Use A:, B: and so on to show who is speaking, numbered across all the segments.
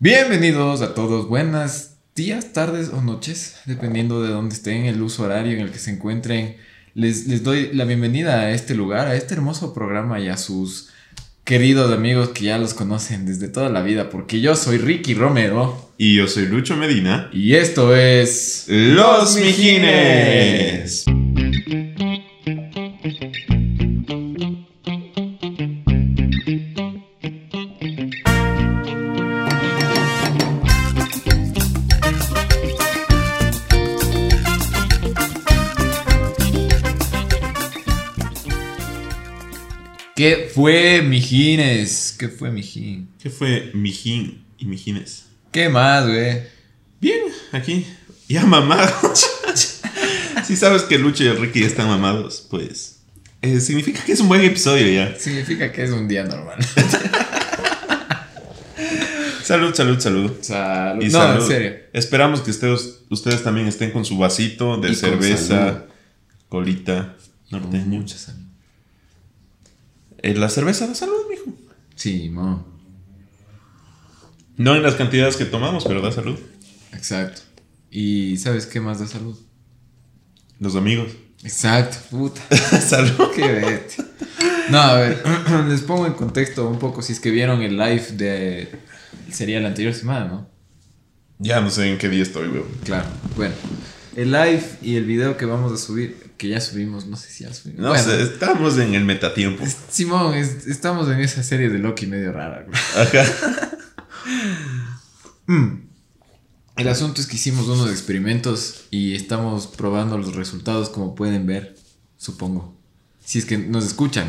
A: Bienvenidos a todos, buenas días, tardes o noches, dependiendo de dónde estén, el uso horario en el que se encuentren. Les, les doy la bienvenida a este lugar, a este hermoso programa y a sus queridos amigos que ya los conocen desde toda la vida, porque yo soy Ricky Romero.
B: Y yo soy Lucho Medina.
A: Y esto es...
B: Los Mijines.
A: ¿Qué fue, mijines? ¿Qué fue, mijín?
B: ¿Qué fue Mijín y Mijines?
A: ¿Qué más, güey?
B: Bien, aquí. Ya mamados. si sabes que Lucho y el Ricky ya están mamados, pues. eh, significa que es un buen episodio ya.
A: Significa que es un día normal.
B: Salud, salud, salud.
A: Salud.
B: Y
A: no,
B: salud.
A: en serio.
B: Esperamos que ustedes, ustedes también estén con su vasito de
A: Y con salud.
B: cerveza, colita norteña.
A: Mucha salud.
B: La cerveza da salud, mijo.
A: Sí, mo.
B: No en las cantidades que tomamos, pero da salud.
A: Exacto. ¿Y sabes qué más da salud?
B: Los amigos.
A: Exacto, puta.
B: salud.
A: Qué bestia. No, a ver, les pongo en contexto un poco si es que vieron el live de. Sería la anterior semana, ¿no?
B: Ya no sé en qué día estoy, weón.
A: Claro. Bueno, el live y el video que vamos a subir, que ya subimos, no sé si ya subimos.
B: No
A: Bueno,
B: sé, estamos en el metatiempo.
A: es- Simón, es- estamos en esa serie de Loki medio rara. güey.
B: Ajá.
A: Mm. El asunto es que hicimos unos experimentos y estamos probando los resultados como pueden ver, supongo. Si es que nos escuchan.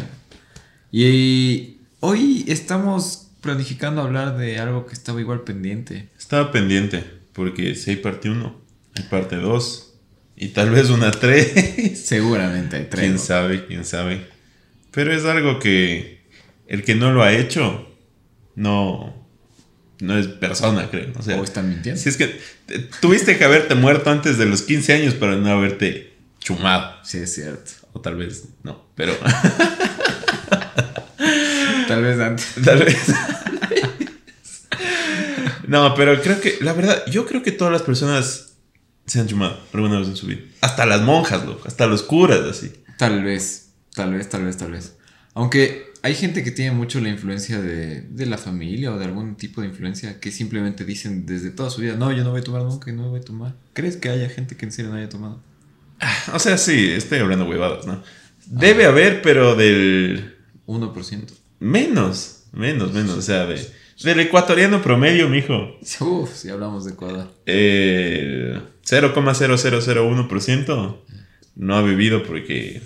A: Y hoy estamos planificando hablar de algo que estaba igual pendiente.
B: Estaba pendiente, porque si hay parte 1, hay parte 2, y tal vez una 3.
A: Seguramente hay tres.
B: quién
A: ¿no?
B: sabe, quién sabe. Pero es algo que el que no lo ha hecho, no, no es persona, creo. O sea,
A: O están mintiendo.
B: si es que te- tuviste que haberte muerto antes de los 15 años para no haberte chumado.
A: Sí, es cierto.
B: O tal vez no, pero
A: Tal vez antes.
B: tal vez. No, pero creo que, la verdad, yo creo que todas las personas se han chumado alguna vez en su vida. Hasta las monjas, loco, hasta los curas, así.
A: Tal vez, tal vez, tal vez, tal vez. Aunque hay gente que tiene mucho la influencia de, de la familia o de algún tipo de influencia que simplemente dicen desde toda su vida, no, yo no voy a tomar nunca y no voy a tomar. ¿Crees que haya gente que en serio no haya tomado?
B: O sea, sí, estoy hablando huevadas, ¿no? Debe haber, pero del
A: 1%.
B: menos, menos, menos, o sea, de, del ecuatoriano promedio, mijo.
A: Uf, si hablamos de Ecuador.
B: Eh, 0,0001% no ha bebido porque,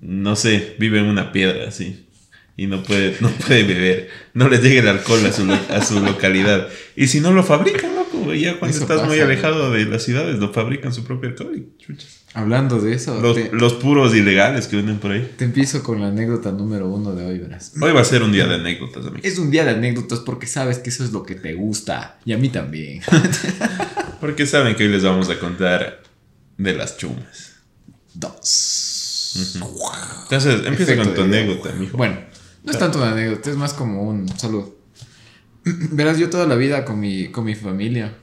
B: no sé, vive en una piedra así. Y no puede, no puede beber. No le llega el alcohol a su, a su localidad. Y si no lo fabrican, ya cuando
A: Eso
B: estás muy alejado de las ciudades, lo fabrican su propio alcohol. y chucha.
A: Hablando de eso,
B: Los,
A: te,
B: los puros ilegales que venden por ahí.
A: te empiezo con la anécdota número uno de hoy, verás.
B: Hoy va a ser un día de anécdotas, amigos.
A: Es un día de anécdotas porque sabes que eso es lo que te gusta. Y a mí también.
B: Porque saben que hoy les vamos a contar de las chumas.
A: Dos.
B: Entonces, empieza
A: Efecto
B: con tu anécdota, mijo.
A: Bueno, no es tanto una anécdota, es más como un saludo. Verás, yo toda la vida con mi, con mi familia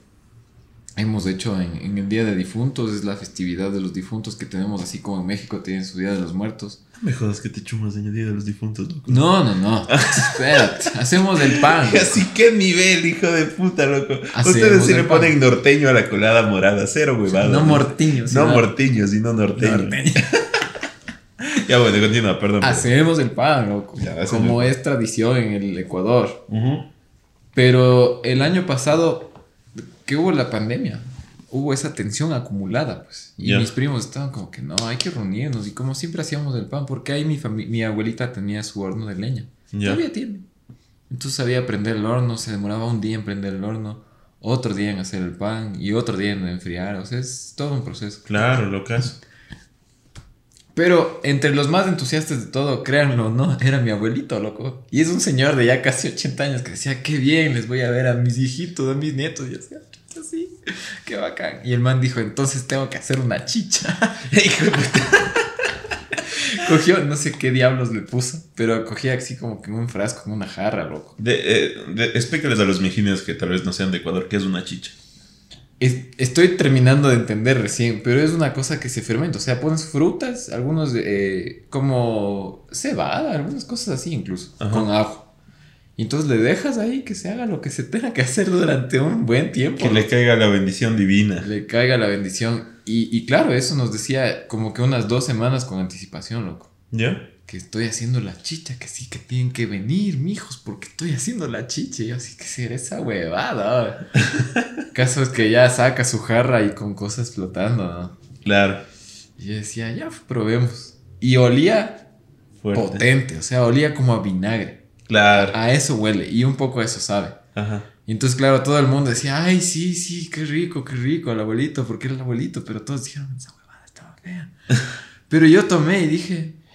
A: hemos hecho en, en el Día de Difuntos, es la festividad de los difuntos que tenemos, así como en México tienen su Día de los Muertos.
B: No me jodas que te chumas en el día de los difuntos, loco.
A: No, no, no. Espérate, hacemos el pan.
B: Así que nivel, hijo de puta, loco.
A: Hacemos
B: Ustedes sí le
A: pan.
B: ponen norteño a la colada morada, cero huevada.
A: No mortiño, sino
B: No mortiño, sino norteño.
A: norteño.
B: Ya bueno, continúa, perdón.
A: Hacemos el pan, loco.
B: Ya,
A: como
B: el
A: es tradición en el Ecuador. Pero el año pasado, que hubo la pandemia, hubo esa tensión acumulada, pues. Y mis primos estaban como que no, hay que reunirnos. Y como siempre hacíamos el pan, porque ahí mi, mi abuelita tenía su horno de leña.
B: Ya.
A: Todavía tiene. Entonces sabía prender el horno, se demoraba un día en prender el horno, otro día en hacer el pan y otro día en enfriar. O sea, es todo un proceso.
B: Claro, locas.
A: Pero entre los más entusiastas de todo, créanlo, ¿no? Era mi abuelito, loco. Y es un señor de ya casi 80 años que decía, qué bien, les voy a ver a mis hijitos, a mis nietos. Y yo decía, "Chuta, sí, qué bacán. Y el man dijo, entonces tengo que hacer una chicha. Cogió, no sé qué diablos le puso, pero cogía así como que un frasco, en una jarra, loco.
B: De, eh, explícales a los mijines que tal vez no sean de Ecuador, ¿qué es una chicha?
A: Es- estoy terminando de entender recién, pero es una cosa que se fermenta. O sea, pones frutas, algunos eh, como cebada, algunas cosas así incluso,
B: Ajá.
A: con ajo. Y entonces le dejas ahí que se haga lo que se tenga que hacer durante un buen tiempo.
B: Que le caiga la bendición divina.
A: le caiga la bendición. Y, y claro, eso nos decía como que unas dos semanas con anticipación, loco.
B: ¿Ya?
A: Que estoy haciendo la chicha, que sí que tienen que venir, mijos, porque estoy haciendo la chicha. Y yo así que será esa huevada. Caso es que ya saca su jarra y con cosas flotando, ¿no?
B: Claro.
A: Y yo decía, ya probemos. Y olía
B: Fuerte.
A: potente, o sea, olía como a vinagre.
B: Claro.
A: A eso huele y un poco a eso sabe.
B: Ajá.
A: Y entonces, claro, todo el mundo decía, ay, sí, sí, qué rico, qué rico, el abuelito, porque era el abuelito, pero todos dijeron, esa huevada estaba fea. pero yo tomé y dije, "Ah,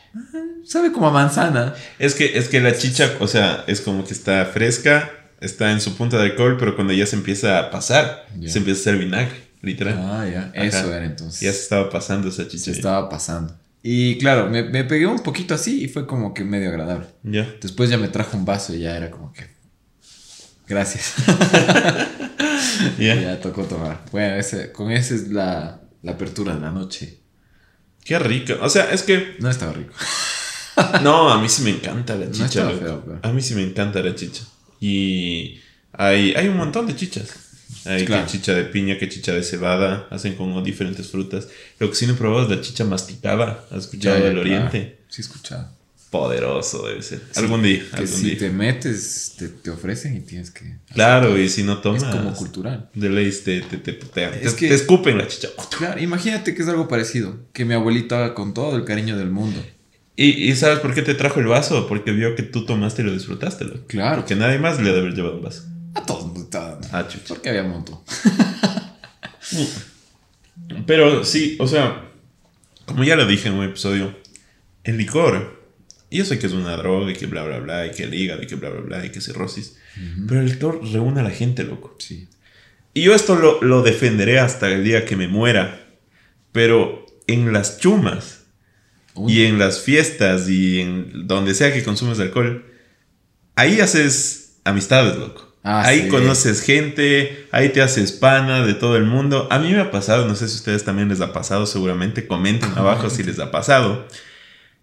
A: sabe como a manzana.
B: Es que, es que la chicha, o sea, es como que está fresca, está en su punta de alcohol, pero cuando ya se empieza a pasar, se empieza a hacer vinagre, literal.
A: Ah, ya,
B: Ajá.
A: eso era entonces.
B: Ya se estaba pasando esa chicha.
A: se estaba pasando. Y claro, me, me pegué un poquito así y fue como que medio agradable.
B: Ya.
A: Después ya me trajo un vaso y ya era como que... Gracias.
B: Ya.
A: ya tocó tomar. Bueno, ese, con esa es la, la apertura de la noche.
B: Qué rico. O sea, es que.
A: No estaba rico.
B: No, a mí sí me encanta la
A: No
B: chicha. loco.
A: feo, pero-
B: A mí sí me encanta la chicha. Y hay, hay un montón de chichas. Hay
A: Claro.
B: que chicha de piña, que chicha de cebada. Hacen con diferentes frutas. Lo que sí no he probado es la chicha masticada. ¿Has escuchado del oriente?
A: Sí, he escuchado.
B: Poderoso debe ser. algún día.
A: Que
B: algún
A: si
B: día.
A: te metes, te, te ofrecen y tienes que.
B: Claro, y si no tomas.
A: Es como cultural.
B: De ley te, te, te, putean.
A: Es
B: te,
A: que-
B: te escupen la chicha.
A: Claro, imagínate que es algo parecido. Que mi abuelito haga con todo el cariño del mundo.
B: ¿Y, y sabes por qué te trajo el vaso? Porque vio que tú tomaste y lo disfrutaste.
A: Claro.
B: Porque nadie más le debe haber llevado un vaso.
A: A todos. a.
B: Ah, chucha.
A: Porque había un montón.
B: Pero sí, o sea, como ya lo dije en un episodio, el licor, y yo sé que es una droga y que bla, bla, bla, y que el hígado y que bla, bla, bla, y que cirrosis, pero el licor reúne a la gente, loco.
A: Sí.
B: Y yo esto lo, lo defenderé hasta el día que me muera, pero en las chumas y en las fiestas y en donde sea que consumes alcohol, ahí haces amistades, loco.
A: Ah,
B: ahí
A: sí.
B: conoces gente, ahí te haces pana de todo el mundo. A mí me ha pasado, no sé si a ustedes también les ha pasado, seguramente comenten abajo si les ha pasado,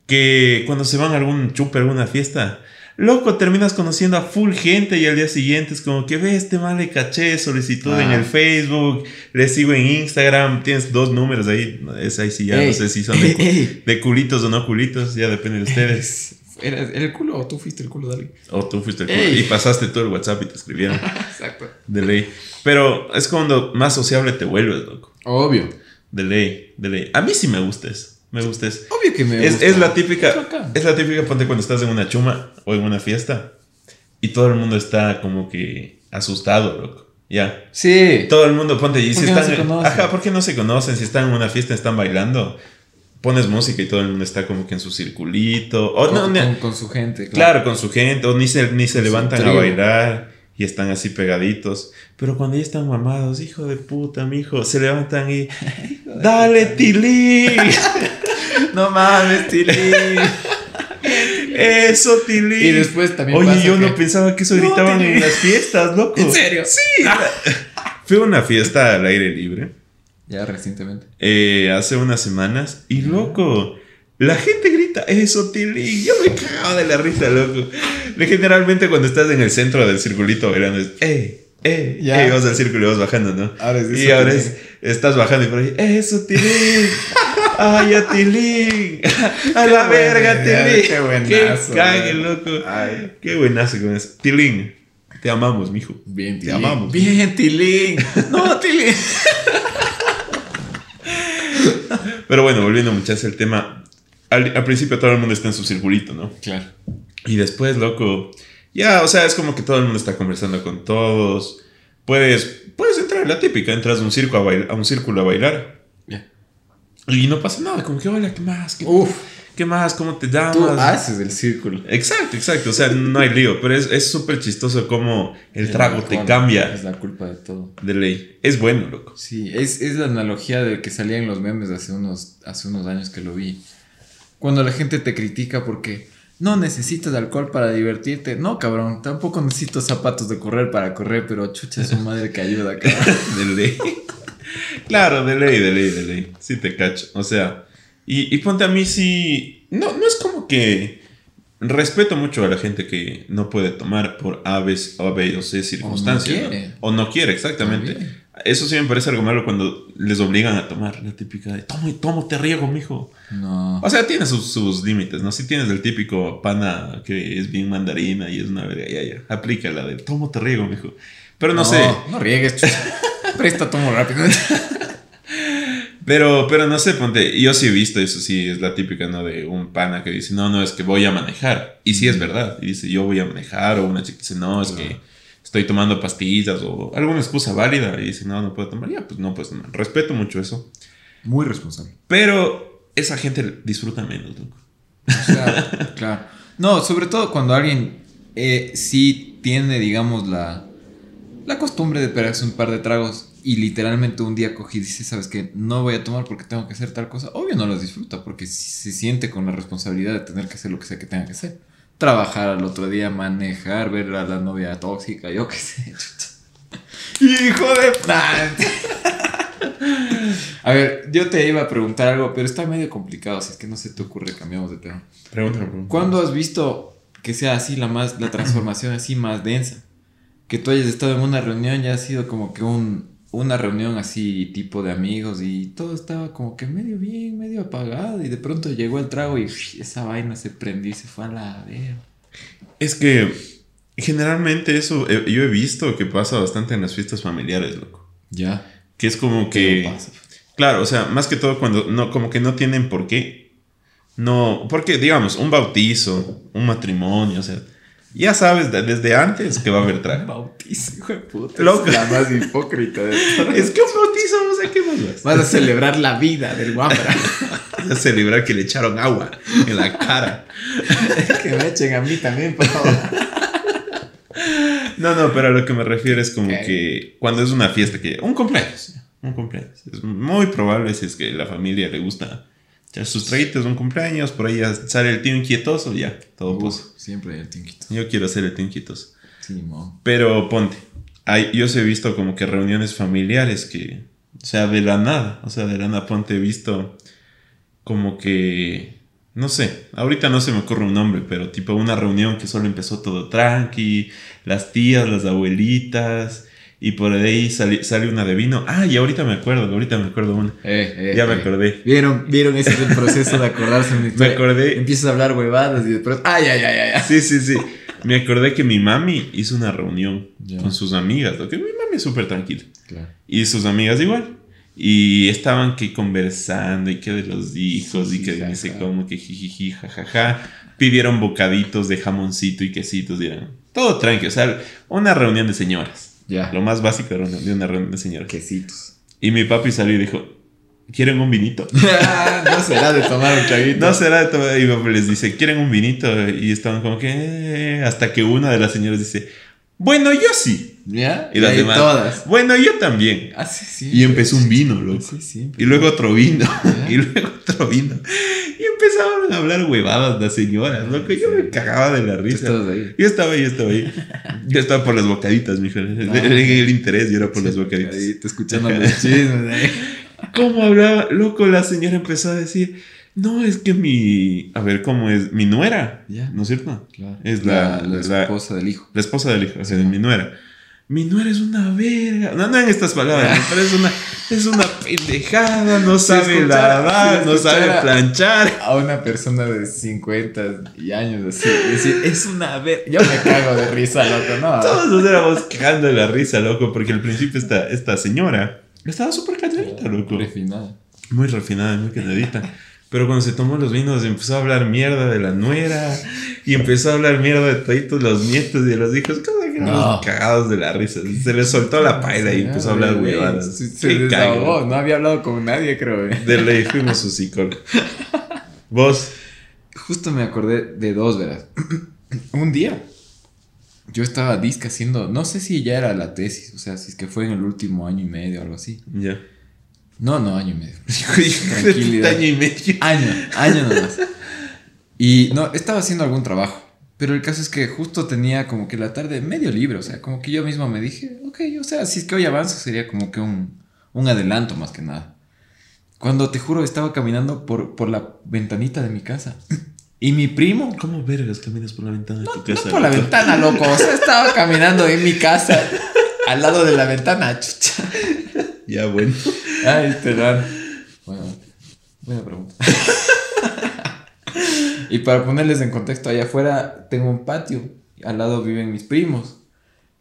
B: que cuando se van a algún chupe, a alguna fiesta, loco, terminas conociendo a full gente y al día siguiente es como que ve este mal le caché solicitud en
A: Ah.
B: el Facebook, le sigo en Instagram, tienes dos números ahí, es ahí sí ya
A: Ey,
B: no sé si son de, culitos o no culitos, ya depende de ustedes.
A: ¿Era, era el culo o tú fuiste el culo de alguien?
B: O tú fuiste el culo
A: Ey.
B: y pasaste todo el WhatsApp y te escribieron
A: Exacto.
B: de ley. Pero es cuando más sociable te vuelves, loco.
A: Obvio.
B: De ley, de ley. A mí sí me gusta eso. Me gusta eso.
A: Obvio que me
B: Es,
A: gusta.
B: es la típica,
A: Es
B: la típica ponte cuando estás en una chuma o en una fiesta y todo el mundo está como que asustado, loco. Ya.
A: Sí.
B: Todo el mundo ponte y si
A: ¿Por qué no
B: están,
A: se conocen?
B: ajá, ¿por qué no se conocen? Si están en una fiesta, están bailando, pones música y todo el mundo está como que en su circulito. O
A: con,
B: no,
A: con- con su gente.
B: Claro, con su gente, o ni se, ni se levantan a bailar y están así pegaditos. Pero cuando ya están mamados, hijo de puta, mijo, se levantan y. ¡Dale, Tilín!
A: No mames, Tili.
B: ¡Eso, Tilín!
A: Y después también
B: Oye,
A: pasa
B: yo
A: que-
B: no pensaba que eso
A: No,
B: gritaban
A: Tilín.
B: en las fiestas, loco.
A: ¿En serio?
B: Sí. Fue una fiesta al aire libre
A: Ya recientemente.
B: eh, hace unas semanas y, loco. La gente grita, eso, Tilín. Yo me cagaba de la risa, loco. Generalmente cuando estás en el centro del circulito bailando es, ¡eh! ¡eh!
A: Ya.
B: ¡eh! Vas al círculo y vas bajando, ¿no?
A: Ahora es
B: y ahora es, estás bajando y por ahí, ¡eso, Tilín! ¡Ay, a Tilín! ¡A la
A: Qué
B: verga, Tilín!
A: qué buenazo,
B: cague,
A: güey.
B: loco!
A: Ay.
B: ¡Qué buenazo con eso! Tilín, te amamos, mijo.
A: Bien,
B: Te
A: Tilín.
B: amamos.
A: Bien, Tilín. No, Tilín.
B: Pero bueno, volviendo muchachos al tema. Al, al principio todo el mundo está en su circulito, ¿no?
A: Claro.
B: Y después, loco, ya, o sea, es como que todo el mundo está conversando con todos. Puedes, puedes entrar, la típica, entras a un, circo a, bail- a un círculo a bailar.
A: Ya.
B: Y no pasa nada, como que, hola, ¿qué más? ¿Qué,
A: Uf.
B: ¿qué más? ¿Cómo te llamas?
A: Tú haces el círculo.
B: Exacto, exacto, o sea, no hay lío, pero es es súper chistoso cómo el trago te cambia
A: Es la culpa de todo.
B: de ley. Es bueno, loco.
A: Sí, es, es la analogía del que salía en los memes hace unos, hace unos años que lo vi. Cuando la gente te critica porque no necesitas alcohol para divertirte. No, cabrón, tampoco necesito zapatos de correr para correr, pero chucha su madre que ayuda, cabrón.
B: de ley. claro, de ley, de ley, de ley. Sí te cacho. O sea, y, y ponte a mí sí. No, no es como que. Respeto mucho a la gente que no puede tomar por A, B, o B o C circunstancias.
A: O no
B: ¿no?
A: quiere.
B: O no quiere, exactamente.
A: También.
B: Eso sí me parece algo malo cuando les obligan a tomar. La típica de, tomo y tomo, te riego, mijo.
A: No.
B: O sea, tiene sus, sus límites, ¿no? Si tienes el típico pana que es bien mandarina y es una verga, ya, ya. Aplica la de, tomo, te riego, mijo. Pero no, sé.
A: No riegues. Presta, tomo rápido.
B: Pero, pero no sé, ponte, yo sí he visto eso, sí, es la típica, ¿no? De un pana que dice, no, no, es que voy a manejar. Y sí es verdad. Y dice, yo voy a manejar. O una chica dice, no, es que estoy tomando pastillas o alguna excusa válida. Y dice, no, no puedo tomar. Ya, pues no puedes tomar. Respeto mucho eso.
A: Muy responsable.
B: Pero esa gente disfruta menos, loco.
A: O sea, claro. No, sobre todo cuando alguien eh, sí tiene, digamos, la, la costumbre de pegarse un par de tragos y literalmente un día cogí y dice, ¿sabes qué? No voy a tomar porque tengo que hacer tal cosa. Obvio no los disfruta porque se siente con la responsabilidad de tener que hacer lo que sea que tenga que hacer. Trabajar al otro día, manejar, ver a la novia tóxica, yo qué sé. Hijo de... A ver, yo te iba a preguntar algo, pero está medio complicado. Si es que no se te ocurre, cambiamos de tema.
B: Pregúntame, pregúntame.
A: ¿Cuándo has visto que sea así la más la transformación así más densa? Que tú hayas estado en una reunión y ha sido como que un una reunión así tipo de amigos y todo estaba como que medio bien, medio apagado y de pronto llegó el trago y uff, esa vaina se prendió y se fue a la ver.
B: Es que generalmente eso eh, yo he visto que pasa bastante en las fiestas familiares, loco.
A: Ya.
B: Que es como que... Claro, o sea, más que todo cuando no, como que no tienen por qué. No, porque digamos, un bautizo, un matrimonio, o sea, ya sabes de- desde antes que va a haber trago.
A: Bautizo, hijo de puta.
B: Loco.
A: Es la más hipócrita de todas.
B: Es que un bautizo, o sea, ¿qué más vas?
A: Vas a celebrar la vida del guambra.
B: Vas a celebrar que le echaron agua en la cara.
A: que me echen a mí también, por favor.
B: No, no, pero a lo que me refiero es como que cuando es una fiesta que... Un cumpleaños. Un cumpleaños. Es muy probable si es que la familia le gusta sus traguitos, un cumpleaños, por ahí ya sale el tío inquietoso, ya, todo puso.
A: Siempre hay el tinquito.
B: Yo quiero ser el tío inquietoso.
A: Sí, mo.
B: Pero ponte, hay, yo sí he visto como que reuniones familiares que, o sea, de la nada, o sea, de la nada, ponte, he visto como que, no sé, ahorita no se me ocurre un nombre, pero tipo una reunión que solo empezó todo tranqui, las tías, las abuelitas, y por ahí sali- sale una de vino. Ah, y ahorita me acuerdo, ahorita me acuerdo una.
A: Eh, eh,
B: Ya me
A: eh.
B: acordé.
A: ¿Vieron, ¿Vieron ese es el proceso de acordarse de historia?
B: acordé.
A: Empiezas a hablar huevadas y después. ¡Ay, ay, ay, ay! ay!
B: Sí, sí, sí. Me acordé que mi mami hizo una reunión con sus amigas, lo que mi mami es súper tranquila.
A: Claro.
B: Y sus amigas igual. Y estaban que conversando y que de los hijos y que
A: jaja.
B: cómo, que jijiji, jajaja. Pidieron bocaditos de jamoncito y quesitos. Y eran todo tranqui. O sea, una reunión de señoras.
A: Ya.
B: Lo más básico de una, de una reunión de señoras.
A: Quesitos.
B: Y mi papi salió y dijo, ¿quieren un vinito?
A: no será de tomar un traguito.
B: No será de todo. Y mi papi les dice, ¿quieren un vinito? Y estaban como que... "Eh", Hasta que una de las señoras dice, bueno, yo sí.
A: ¿Ya?
B: Y las
A: ahí
B: demás,
A: todas.
B: bueno, yo también.
A: Ah, sí.
B: Y empezó un vino, loco. Y luego otro vino.
A: Ya.
B: Y luego otro vino. Y empezaban a hablar huevadas las señoras, loco. Yo me cagaba de la
A: Tú
B: risa.
A: estabas ahí.
B: Yo estaba ahí, yo estaba ahí. Yo estaba por las bocaditas, mijo. El,
A: Ah.
B: el interés, yo era por las bocaditas.
A: Ahí, te escuchando los chismes ahí.
B: ¿Cómo hablaba? Loco, la señora empezó a decir, no, es que mi... A ver, ¿cómo es? Mi nuera,
A: Ya.
B: ¿no es cierto?
A: Claro.
B: Es la-
A: la,
B: la-
A: esposa del hijo.
B: La esposa del hijo, o sea, de mi nuera. Mi nuera es una verga. No, no en estas palabras, ¿no? pero es una, es una pendejada, no sabe lavar, no sabe planchar.
A: A una persona de 50 y años así. Decir, es una ver. Yo me cago de risa, loco, no.
B: Todos nos éramos cagando de la risa, loco, porque al principio esta, esta señora estaba súper calladita, loco.
A: Refinada.
B: Muy refinada, muy calladita. Pero cuando se tomó los vinos empezó a hablar mierda de la nuera y empezó a hablar mierda de toditos los nietos y de los hijos. Cosa que
A: No.
B: cagados de la risa. Se le soltó la paila y empezó a hablar huevadas.
A: Se, se desahogó, no había hablado con nadie, creo. güey.
B: De ley fuimos su psicólogo. Vos,
A: Justo me acordé de dos, verás. Un día, yo estaba disque haciendo, no sé si ya era la tesis, o sea, si es que fue en el último año y medio o algo así.
B: ya.
A: No, no, año y medio. Tranquilidad.
B: año y medio.
A: Año, año nomás. Y no, estaba haciendo algún trabajo. Pero el caso es que justo tenía como que la tarde medio libre. O sea, como que yo mismo me dije, ok, o sea, si es que hoy avanzo sería como que un, un adelanto más que nada. Cuando te juro, estaba caminando por, por la ventanita de mi casa. Y mi primo.
B: ¿Cómo vergas caminas por la ventana de
A: No,
B: tu
A: no
B: casa?
A: por la ventana, loco. O sea, estaba caminando en mi casa. Al lado de la ventana, chucha.
B: Ya, bueno.
A: Ay, este dan. Bueno, buena pregunta. y para ponerles en contexto, allá afuera tengo un patio. Al lado viven mis primos.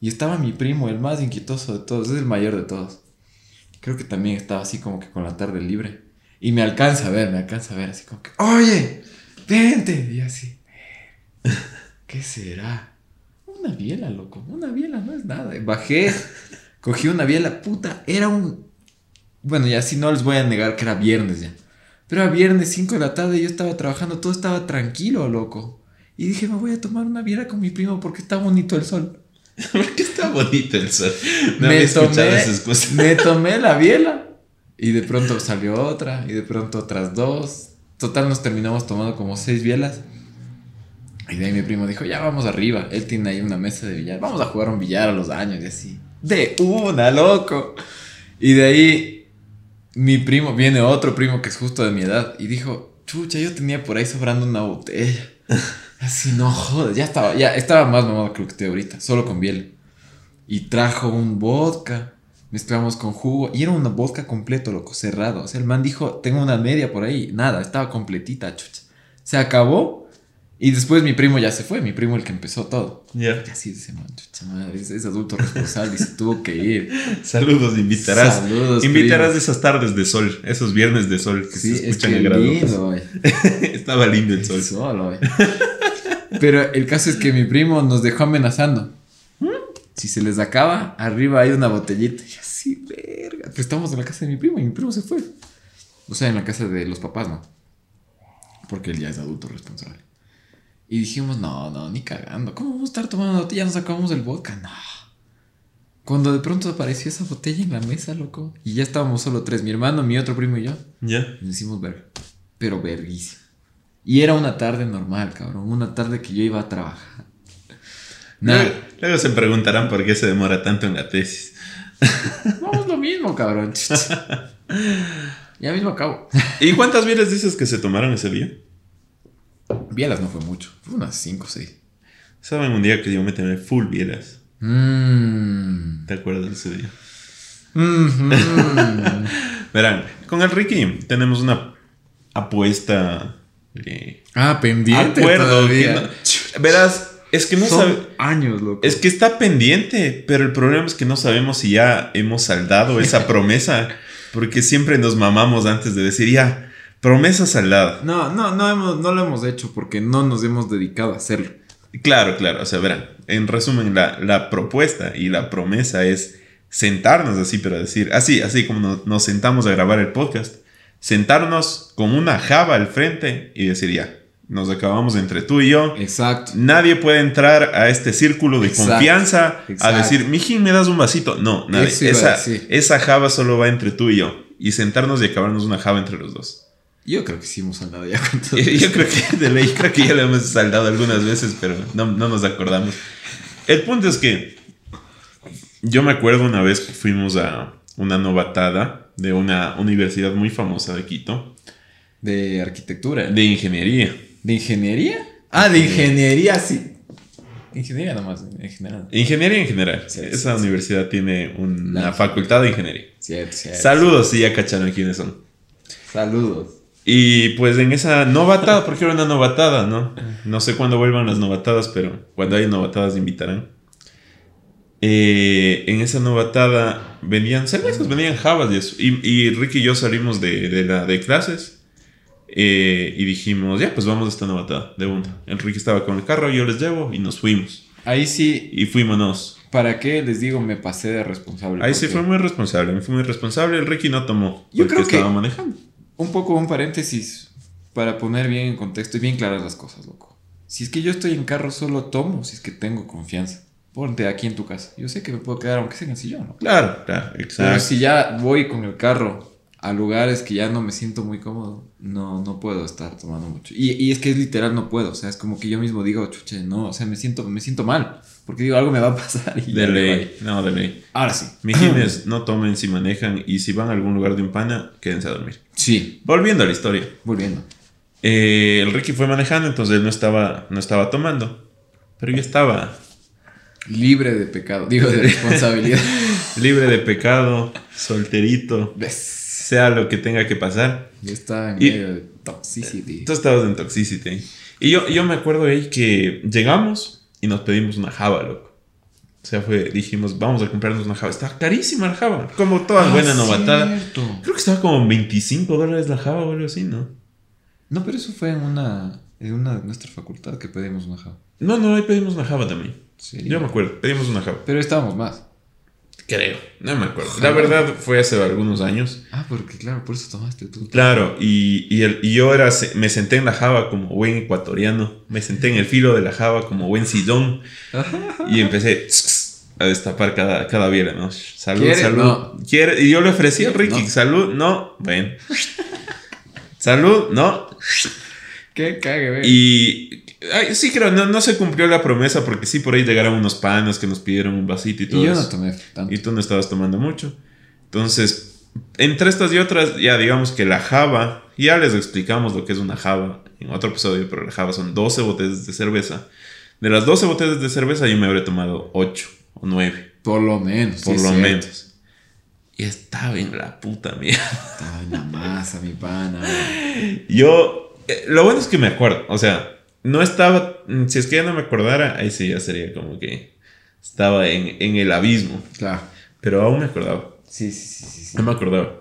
A: Y estaba mi primo, el más inquietoso de todos. Es el mayor de todos. Creo que también estaba así como que con la tarde libre. Y me alcanza a ver, me alcanza a ver así como que, oye, vente. Y así, ¿qué será? Una biela, loco. Una biela no es nada. Bajé, cogí una biela, puta. Era un. Bueno, ya si no les voy a negar que era viernes ya. Pero era viernes 5 de la tarde, yo estaba trabajando, todo estaba tranquilo, loco. Y dije, me voy a tomar una biela con mi primo porque está bonito el sol.
B: ¿Por qué está bonito el sol? No
A: me,
B: había
A: tomé,
B: esas cosas.
A: me tomé la biela. Y de pronto salió otra, y de pronto otras dos. Total, nos terminamos tomando como seis bielas. Y de ahí mi primo dijo, ya vamos arriba. Él tiene ahí una mesa de billar. Vamos a jugar un billar a los años y así. De una, loco. Y de ahí mi primo, viene otro primo que es justo de mi edad. Y dijo, chucha, yo tenía por ahí sobrando una botella. Así, no jodas, ya estaba, ya estaba más mamado que lo que estoy ahorita, solo con biel. Y trajo un vodka, mezclamos con jugo, y era una vodka completo, loco, cerrado. O sea, el man dijo, tengo una media por ahí, nada, estaba completita, chucha. Se acabó, y después mi primo ya se fue, mi primo el que empezó todo.
B: Ya.
A: Y así dice, es, es adulto responsable y se tuvo que ir.
B: Saludos, invitarás.
A: Saludos,
B: invitarás
A: primo.
B: esas tardes de sol, esos viernes de sol que
A: Sí,
B: se
A: es
B: escuchan
A: que
B: en grado.
A: lindo.
B: Estaba lindo el sol.
A: Solo, eh. Pero el caso es que mi primo nos dejó amenazando. Si se les acaba, arriba hay una botellita. Y así, verga. Pero estamos en la casa de mi primo y mi primo se fue. O sea, en la casa de los papás, ¿no? Porque él ya es adulto responsable. Y dijimos, no, no, ni cagando. ¿Cómo vamos a estar tomando una botella? Ya nos acabamos el vodka. No. Cuando de pronto apareció esa botella en la mesa, loco. Y ya estábamos solo tres. Mi hermano, mi otro primo y yo.
B: Ya.
A: Nos hicimos verga. Pero verguísimo. Y era una tarde normal, cabrón. Una tarde que yo iba a trabajar.
B: Luego, se preguntarán por qué se demora tanto en la tesis.
A: Vamos lo mismo, cabrón. ya mismo acabo.
B: ¿Y cuántas bielas dices que se tomaron ese día?
A: Bielas no fue mucho. Fue unas 5 o 6.
B: Saben un día que yo me tomé full bielas.
A: Mmm.
B: ¿Te acuerdas de ese día?
A: Mm,
B: Verán, con el Ricky tenemos una apuesta.
A: ah, pendiente.
B: acuerdo.
A: todavía.
B: no- verás, es que no
A: Son
B: sabe-
A: años, loco.
B: Es que está pendiente, pero el problema es que no sabemos si ya hemos saldado esa promesa, porque siempre nos mamamos antes de decir ya, promesa saldada.
A: No, no, no, hemos, no lo hemos hecho porque no nos hemos dedicado a hacerlo.
B: Claro, claro, o sea, verán, en resumen, la, la propuesta y la promesa es sentarnos así, pero decir, así, así como nos, nos sentamos a grabar el podcast, sentarnos con una java al frente y decir ya, nos acabamos entre tú y yo.
A: Exacto.
B: Nadie puede entrar a este círculo de
A: Exacto,
B: confianza a
A: exacto.
B: decir, mijín, ¿me das un vasito? No, nadie.
A: A
B: Esa, esa java solo va entre tú y yo. Y sentarnos y acabarnos una java entre los dos.
A: Yo creo que sí hemos andado ya con todo
B: Yo
A: esto.
B: creo que de ley, creo que ya lo hemos saldado algunas veces, pero no, no nos acordamos. El punto es que yo me acuerdo una vez que fuimos a una novatada de una universidad muy famosa de Quito,
A: De arquitectura.
B: de ingeniería.
A: ¿De ingeniería? Ah, de ingeniería, sí. Ingeniería nomás, en general.
B: Ingeniería en general.
A: Sí,
B: Esa
A: sí, sí.
B: universidad tiene una facultad de ingeniería. Saludos si ya cacharon quiénes son.
A: Saludos.
B: Y pues en esa novatada, porque era una novatada, ¿no? No sé cuándo vuelvan las novatadas, pero cuando hay novatadas invitarán. Eh, en esa novatada vendían cervezas, vendían jabas y eso. Y, y Ricky y yo salimos de, de la de clases eh, y dijimos, ya, pues vamos a esta novatada de una. El Ricky estaba con el carro, yo les llevo y nos fuimos.
A: Ahí sí,
B: Y fuímonos.
A: ¿para qué les digo? Me pasé de responsable.
B: Ahí sí fue muy responsable, me fue muy responsable. El Ricky no tomó.
A: Yo creo que-
B: estaba manejando.
A: Un poco un paréntesis para poner bien en contexto y bien claras las cosas, loco. Si es que yo estoy en carro, solo tomo si es que tengo confianza. Ponte aquí en tu casa. Yo sé que me puedo quedar aunque sea en el sillón, ¿no?
B: Claro, claro,
A: Pero
B: exacto.
A: si ya voy con el carro a lugares que ya no me siento muy cómodo, no, no puedo estar tomando mucho. Y, y es que es literal, no puedo. O sea, es como que yo mismo digo, chuche, no, o sea, me siento, me siento mal. Porque digo, algo me va a pasar. Y
B: De ley, no, de ley.
A: Ahora sí.
B: Mijines, no tomen si manejan y si van a algún lugar de un pana, quédense a dormir.
A: Sí,
B: Volviendo a la historia.
A: volviendo.
B: Eh, el Ricky fue manejando, entonces él no estaba, no estaba tomando. Pero yo estaba
A: Libre de pecado, digo, de responsabilidad.
B: libre de pecado, solterito,
A: ¿Ves?
B: sea lo que tenga que pasar.
A: Yo estaba en medio de toxicity.
B: Tú estabas en Toxicity. Y yo, yo me acuerdo ahí que llegamos y nos pedimos una java, loco. O sea, fue, dijimos, vamos a comprarnos una java. Estaba carísima la java. Como toda
A: Ah,
B: buena novatada.
A: cierto.
B: Creo que estaba como 25 dólares la java o algo así, ¿no?
A: No, pero eso fue en una, en una de nuestra facultad que pedimos una java.
B: No, no, ahí pedimos una java también.
A: Sí.
B: Yo me acuerdo, pedimos una java.
A: Pero estábamos más.
B: Creo, no me acuerdo. La verdad fue hace algunos años.
A: Ah, porque claro, por eso tomaste tú.
B: Claro, y, y, el- y yo era, me senté en la java como buen ecuatoriano. Me senté en el filo de la java como buen sillón. Y empecé a destapar cada, cada biela, ¿no? Salud, salud.
A: No.
B: ¿Quiere? Y yo le ofrecí a Ricky,
A: No.
B: salud, no, ven. salud, no.
A: Qué cague, ve.
B: Y ay, sí creo, no, no se cumplió la promesa porque sí por ahí llegaron unos panos que nos pidieron un vasito y todo
A: Y yo
B: eso.
A: no tomé tanto.
B: Y tú no estabas tomando mucho. Entonces, entre estas y otras, ya digamos que la Java, ya les explicamos lo que es una Java en otro episodio, pero la Java son 12 botellas de cerveza. De las 12 botellas de cerveza yo me habré tomado 8 o 9,
A: Por lo menos.
B: por
A: sí,
B: lo
A: cierto.
B: menos. Y estaba en la puta mierda.
A: Estaba en la masa, mi pana.
B: Yo, eh, lo bueno es que me acuerdo, o sea, no estaba, mm, si es que ya no me acordara, ahí sí ya sería como que estaba en, en el abismo,
A: Claro.
B: pero aún me acordaba.
A: Sí, sí, sí, sí. sí.
B: No me acordaba.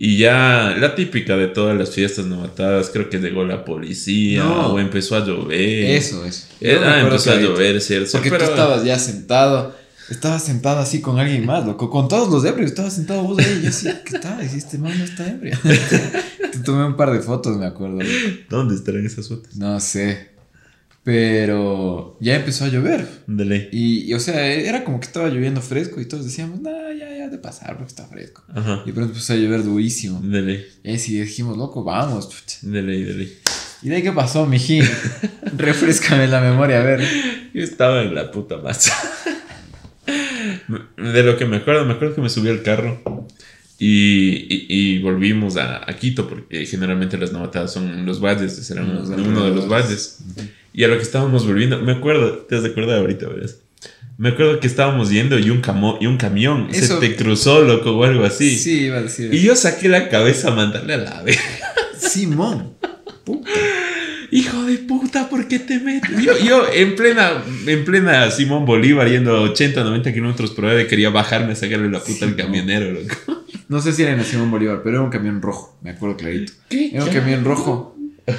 B: Y ya la típica de todas las fiestas novatadas, creo que llegó la policía
A: No.
B: o empezó a llover.
A: Eso, eso. Yo
B: ah, empezó a llover, ¿cierto?
A: Porque
B: Pero-
A: tú estabas ya sentado. Estabas sentado así con alguien más, loco. Con todos los ebrios. Estabas sentado vos ahí. Y yo así, ¿qué tal? Este man no está ebrio. Te tomé un par de fotos, me acuerdo. loco.
B: ¿Dónde estarán esas fotos?
A: No sé. Pero ya empezó a llover.
B: De ley.
A: Y, y, o sea, era como que estaba lloviendo fresco y todos decíamos, no, ya, ya, de pasar porque está fresco.
B: Ajá.
A: Y pronto empezó a llover durísimo.
B: De ley.
A: Y ahí sí dijimos, loco, vamos, chucha.
B: De ley, de ley.
A: ¿Y de ahí qué pasó, mijín? Refrescame la memoria, a ver.
B: Yo estaba en la puta masa. De lo que me acuerdo, me acuerdo que me subí al carro y, y- y volvimos a, a Quito, porque generalmente las novatadas son en los valles, ese era uno, de los valles. Y a lo que estábamos volviendo, me acuerdo, te has de acordar ahorita, ¿verdad? Me acuerdo que estábamos yendo y un, camo, y un camión
A: Eso-
B: se te cruzó, loco, o algo así.
A: Sí, iba a decir.
B: Y yo saqué la cabeza a mandarle a la verga.
A: Simón. Puta.
B: Hijo de puta, ¿por qué te metes? Yo, yo en plena, en plena Simón Bolívar yendo a 80, 90 kilómetros por hora quería bajarme a sacarle la puta al camionero, loco.
A: No sé si era en Simón Bolívar, pero era un camión rojo, me acuerdo clarito.
B: ¿Qué?
A: Era un camión rojo.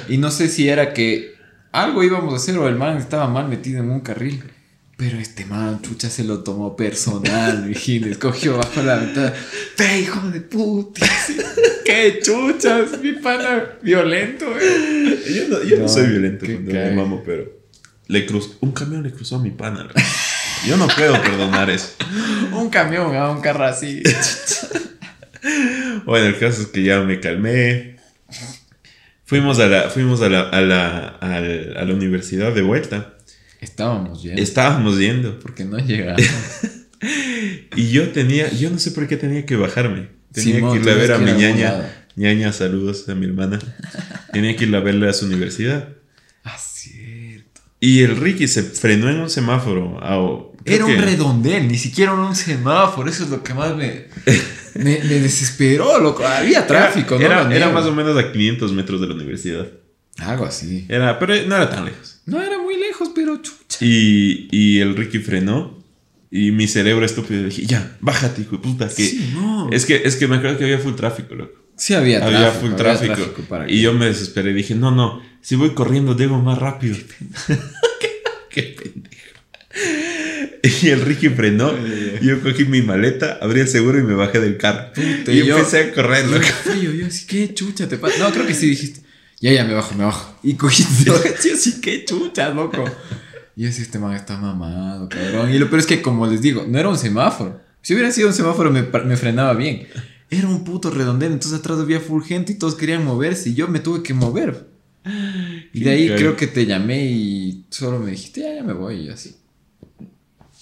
A: Y no sé si era que algo íbamos a hacer o el man estaba mal metido en un carril. Pero este man, chucha, se lo tomó personal, Vigil. Escogió bajo la ventana. ¡Ve, hijo de puta! ¡Qué chuchas! Mi pana violento, eh.
B: Yo no, yo no
A: No,
B: soy violento cuando
A: cae.
B: me mamo, pero le cruzó, un camión le cruzó a mi pana. loco. Yo no puedo perdonar eso.
A: Un camión a un carro así.
B: Bueno, el caso es que ya me calmé. Fuimos a la, fuimos a la, a la, a la universidad de vuelta.
A: Estábamos yendo.
B: Estábamos yendo.
A: Porque no llegamos.
B: Y yo tenía, yo no sé por qué tenía que bajarme. Tenía
A: Simón,
B: que ir a ver a mi ñaña. ñaña, saludos a mi hermana. tenía que ir a verla a su universidad.
A: ah, cierto.
B: Y el Ricky se frenó en un semáforo. a-
A: Era un
B: que-
A: redondel, ni siquiera un semáforo. Eso es lo que más me, me, me desesperó, loco. Había tráfico, ¿no?
B: Era,
A: Lo
B: era más o menos a 500 metros de la universidad.
A: Algo así.
B: Era, pero no era tan lejos.
A: No era muy lejos, pero chucha.
B: Y, y el Ricky frenó. Y mi cerebro estúpido dije, ya, bájate, hijo de puta. Que
A: Sí, no.
B: es, que, es que me acuerdo que había full tráfico, loco.
A: Sí, había tráfico.
B: había full tráfico. y yo me desesperé. Dije, no, no, si voy corriendo, debo más rápido. Qué pendejo. Y el Ricky frenó. y yo cogí mi maleta, abrí el seguro y me bajé del carro.
A: Puta,
B: y
A: yo-
B: empecé a correr, loco.
A: Yo, yo, así, qué chucha te pasa. No, creo que sí dijiste. Ya, ya, me bajo, me bajo. Y cogiste. yo, sí, qué chucha, loco. Y así, este man está mamado, cabrón. Y lo peor es que, como les digo, no era un semáforo. Si hubiera sido un semáforo, me, me frenaba bien. Era un puto redondel, entonces atrás había full gente y todos querían moverse y yo me tuve que mover. Y de ahí creo que te llamé y solo me dijiste, ya, ya me voy y así.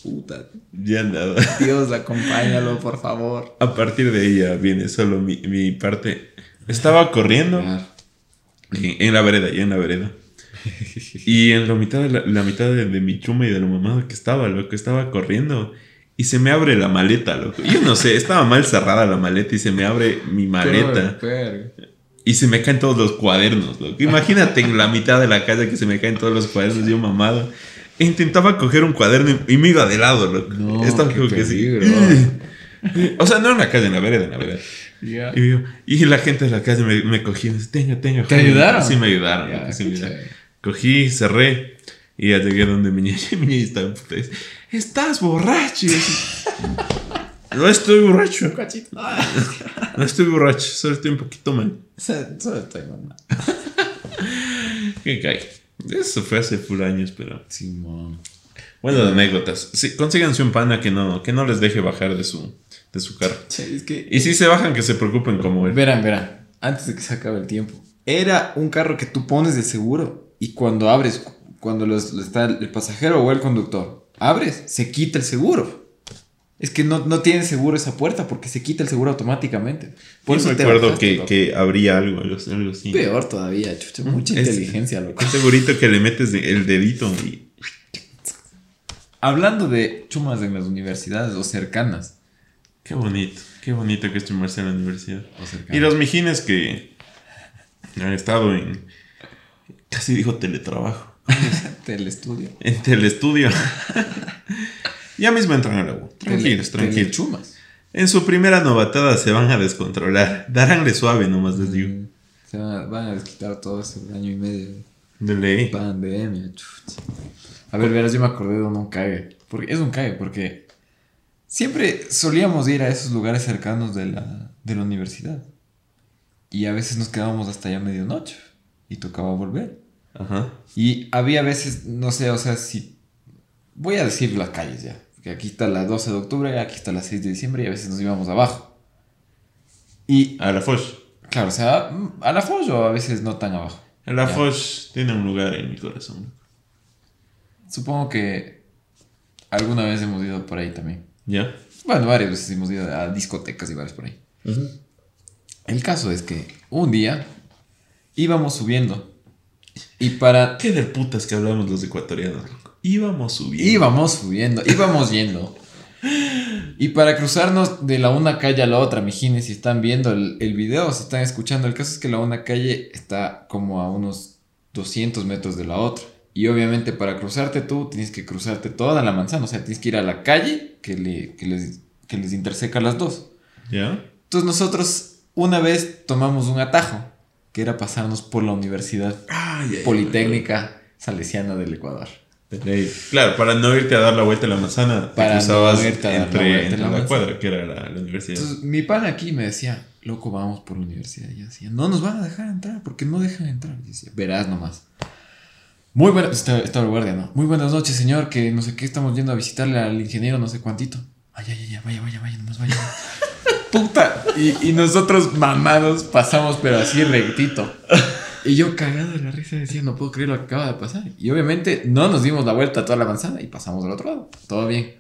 A: Puta,
B: Ya nada.
A: Dios, acompáñalo, por favor.
B: A partir de ahí ya viene solo mi, mi parte. Estaba corriendo en, en la vereda, ya en la vereda. Y en la mitad de, la, la mitad de, de mi chuma y de lo mamado que estaba, loco, estaba corriendo. Y se me abre la maleta, loco. Yo no sé, estaba mal cerrada la maleta y se me abre mi maleta. Y se me caen todos los cuadernos, loco. Imagínate en la mitad de la calle que se me caen todos los cuadernos, yo mamado. Intentaba coger un cuaderno y me iba de lado, loco.
A: No,
B: Estaba
A: qué
B: como que
A: peligro.
B: O sea, no en la calle, en la vereda, en la vereda.
A: Ya.
B: Y, yo- y la gente de la calle me, me cogía y me decía, tenga, tenga.
A: ¿Te
B: joven".
A: ayudaron?
B: Sí, me ayudaron. Loco, sí me ayudaron. Cogí, cerré. Y ya llegué donde mi niña. Y mi niña estaba en puta. dice, Estás borracho. No estoy borracho.
A: Cachito.
B: No estoy borracho. Solo estoy un poquito mal.
A: Solo estoy mamá.
B: ¿Qué cae? Eso fue hace full años, pero.
A: Simón.
B: Bueno, de anécdotas. Sí, consíganse un pana que no, que no les deje bajar de su, de su carro.
A: Che, es que.
B: Y si se bajan, que se preocupen como él.
A: Verán, verán. Antes de que se acabe el tiempo. Era un carro que tú pones de seguro y cuando abres, cuando los- está el pasajero o el conductor, abres, se quita el seguro. Es que no, no tiene seguro esa puerta porque se quita el seguro automáticamente. Por
B: Yo
A: eso
B: me
A: te
B: acuerdo
A: bajaste,
B: que, que habría algo, algo, algo así.
A: Peor todavía, chucha. Mucha
B: Es-
A: inteligencia, loco.
B: Un segurito que le metes de- el dedito y.
A: Hablando de chumas en las universidades o cercanas.
B: Qué bonito, qué bonito que es chumarse en la universidad.
A: O.
B: Y los mijines que han estado en. Casi dijo teletrabajo.
A: del estudio.
B: En telestudio. ya mismo entran al agua. Tranquilos,
A: Tele-
B: tranquilos.
A: telechumas.
B: En su primera novatada se van a descontrolar. Daránle suave nomás, les digo.
A: Se van a, van a desquitar todo ese año y medio
B: De ley.
A: pandemia. A ver, verás, yo me acordé de un cague. Porque es un cague, porque siempre solíamos ir a esos lugares cercanos de la, de la universidad. Y a veces nos quedábamos hasta ya medianoche y tocaba volver.
B: Ajá.
A: Y había veces, no sé, o sea, si. Voy a decir las calles ya. Porque aquí está la 12 de octubre, aquí está la 6 de diciembre y a veces nos íbamos abajo. Y,
B: A la Foch.
A: claro, o sea, a la Foch o a veces no tan abajo.
B: A la. Foch tiene un lugar en mi corazón.
A: Supongo que alguna vez hemos ido por ahí también.
B: ¿Ya?
A: Bueno, varias veces hemos ido a discotecas y bares por ahí. El caso es que un día íbamos subiendo y para
B: Qué del putas que hablamos los ecuatorianos. Íbamos subiendo.
A: Íbamos subiendo, íbamos yendo. Y para cruzarnos de la una calle a la otra, mijines, si están viendo el, el video, si están escuchando, el caso es que la una calle está como a unos 200 metros de la otra. Y obviamente para cruzarte tú tienes que cruzarte toda la manzana, o sea, tienes que ir a la calle que, le- que les, que les interseca las dos.
B: ¿Ya?
A: Entonces nosotros una vez tomamos un atajo, que era pasarnos por la Universidad Politécnica Salesiana del Ecuador.
B: De ley. Claro, para no irte a dar la vuelta a la manzana,
A: Para no
B: cruzabas
A: irte a dar la
B: entre,
A: vuelta
B: entre
A: la
B: cuadra, que era la, la universidad.
A: Entonces, mi pan aquí me decía, loco, vamos por la universidad. Y yo decía, no nos van a dejar entrar, porque no dejan entrar. Y decía, verás nomás. Muy buenas, estaba, estaba el guardia, ¿no? Muy buenas noches, señor, que no sé qué, estamos yendo a visitarle al ingeniero, no sé cuántito. Ay, ay, ay, ay, vaya, vaya, vaya, nomás vaya. Puta. Y, y nosotros mamados pasamos, pero así rectito. Y yo cagado de la risa decía, no puedo creer lo que acaba de pasar. Y obviamente no nos dimos la vuelta a toda la manzana y pasamos al otro lado. Todo bien.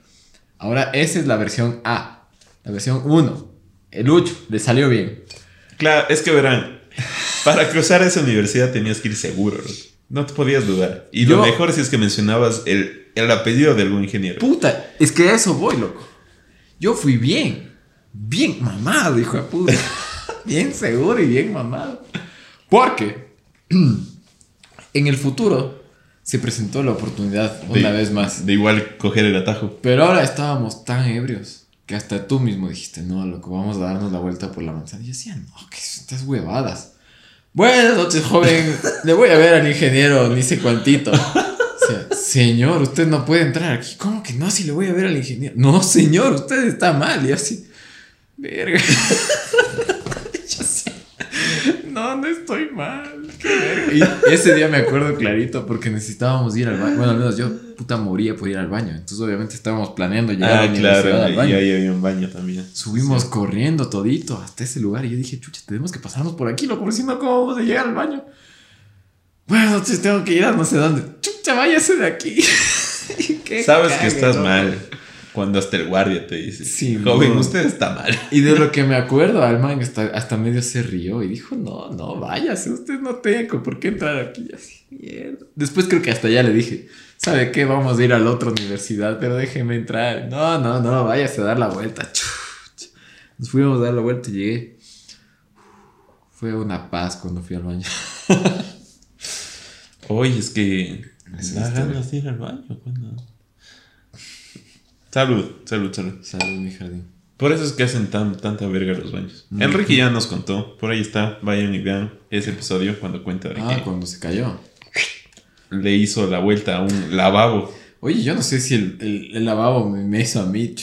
A: Ahora, esa es la versión A. La versión 1. El Ucho, le salió bien.
B: Claro, es que verán, para cruzar esa universidad tenías que ir seguro, no te podías dudar. Y
A: Yo-
B: lo mejor si es que mencionabas el, el apellido de algún ingeniero.
A: Puta, es que a eso voy, loco. Yo fui bien. Bien mamado, hijo de puta. bien seguro y bien mamado. Porque en el futuro se presentó la oportunidad una
B: De-
A: vez más.
B: De igual coger el atajo.
A: Pero ahora estábamos tan ebrios que hasta tú mismo dijiste, no, loco, vamos a darnos la vuelta por la manzana. Y yo decía, no, que estas huevadas. Buenas noches, joven. Le voy a ver al ingeniero, ni sé cuantito. O sea, señor, usted no puede entrar aquí. ¿Cómo que no? Si le voy a ver al ingeniero. No, señor, usted está mal. Y así, verga. No, no estoy mal. Y ese día me acuerdo clarito porque necesitábamos ir al baño. Bueno, al menos yo puta moría por ir al baño. Entonces, obviamente, estábamos planeando llegar a
B: Ah,
A: la universidad
B: claro,
A: al
B: y
A: baño.
B: ahí había un baño también.
A: Subimos corriendo todito hasta ese lugar y yo dije, chucha, tenemos que pasarnos por aquí, loco, porque si no, ¿cómo vamos a llegar al baño? Bueno, entonces tengo que ir a no sé dónde. Chucha, váyase de aquí. Qué
B: Sabes que
A: cague,
B: estás
A: loco.
B: mal cuando hasta el guardia te dice,
A: Sí,
B: joven,
A: no.
B: usted está mal.
A: Y de lo que me acuerdo, al man hasta, hasta medio se rió y dijo, no, no, váyase, usted no tengo por qué entrar aquí. Y así, mierda. Después creo que hasta ya le dije, ¿sabe qué? Vamos a ir a la otra universidad, pero déjeme entrar. No, no, no, váyase a dar la vuelta. Nos fuimos a dar la vuelta y llegué. Fue una paz cuando fui al baño.
B: Oye, es que da
A: historia.
B: ganas de ir al baño. cuando- Salud, salud, salud.
A: Salud, mi jardín.
B: Por eso es que hacen tan, tanta verga los baños.
A: Mm.
B: Enrique ya nos contó, por ahí está, vayan y vean ese episodio cuando cuenta de
A: Ah,
B: que
A: cuando se cayó.
B: le hizo la vuelta a un lavabo.
A: Oye, yo no sé si el, el- el lavabo me, me hizo a mí.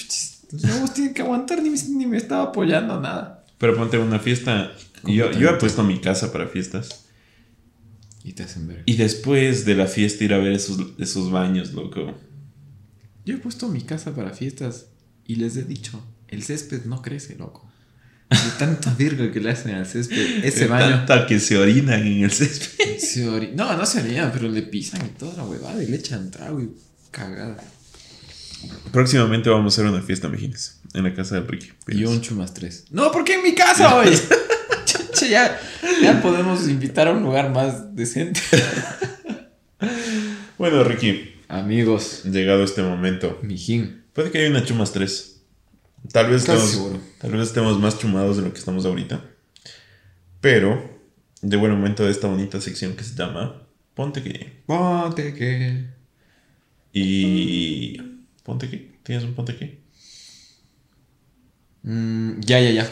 A: Lavabos tienen que aguantar, ni, me- ni me estaba apoyando nada.
B: Pero ponte una fiesta. Yo, yo he puesto mi casa para fiestas.
A: Y te hacen ver.
B: Y después de la fiesta ir a ver esos, esos baños, loco.
A: Yo he puesto mi casa para fiestas y les he dicho, el césped no crece, loco. De tanta virga que le hacen al césped, ese
B: De
A: baño.
B: Tanta que se orinan en el césped.
A: se ori- No, no se harían, pero le pisan y toda la huevada y le echan trago y cagada.
B: Próximamente vamos a hacer una fiesta, imagínense. En la casa de Enrique.
A: Y un chumas tres. No, porque en mi casa hoy. Ya, ya podemos invitar a un lugar más decente.
B: Bueno, Ricky,
A: Amigos,
B: llegado este momento.
A: mijín.
B: Puede que haya una chumas 3. Tal vez,
A: Casi
B: estemos,
A: seguro.
B: tal vez estemos más chumados de lo que estamos ahorita. Pero, de buen momento de esta bonita sección que se llama Ponte que.
A: Ponte que.
B: Y. ¿Ponte qué? ¿Tienes un ponte qué?
A: Mm, ya, ya, ya.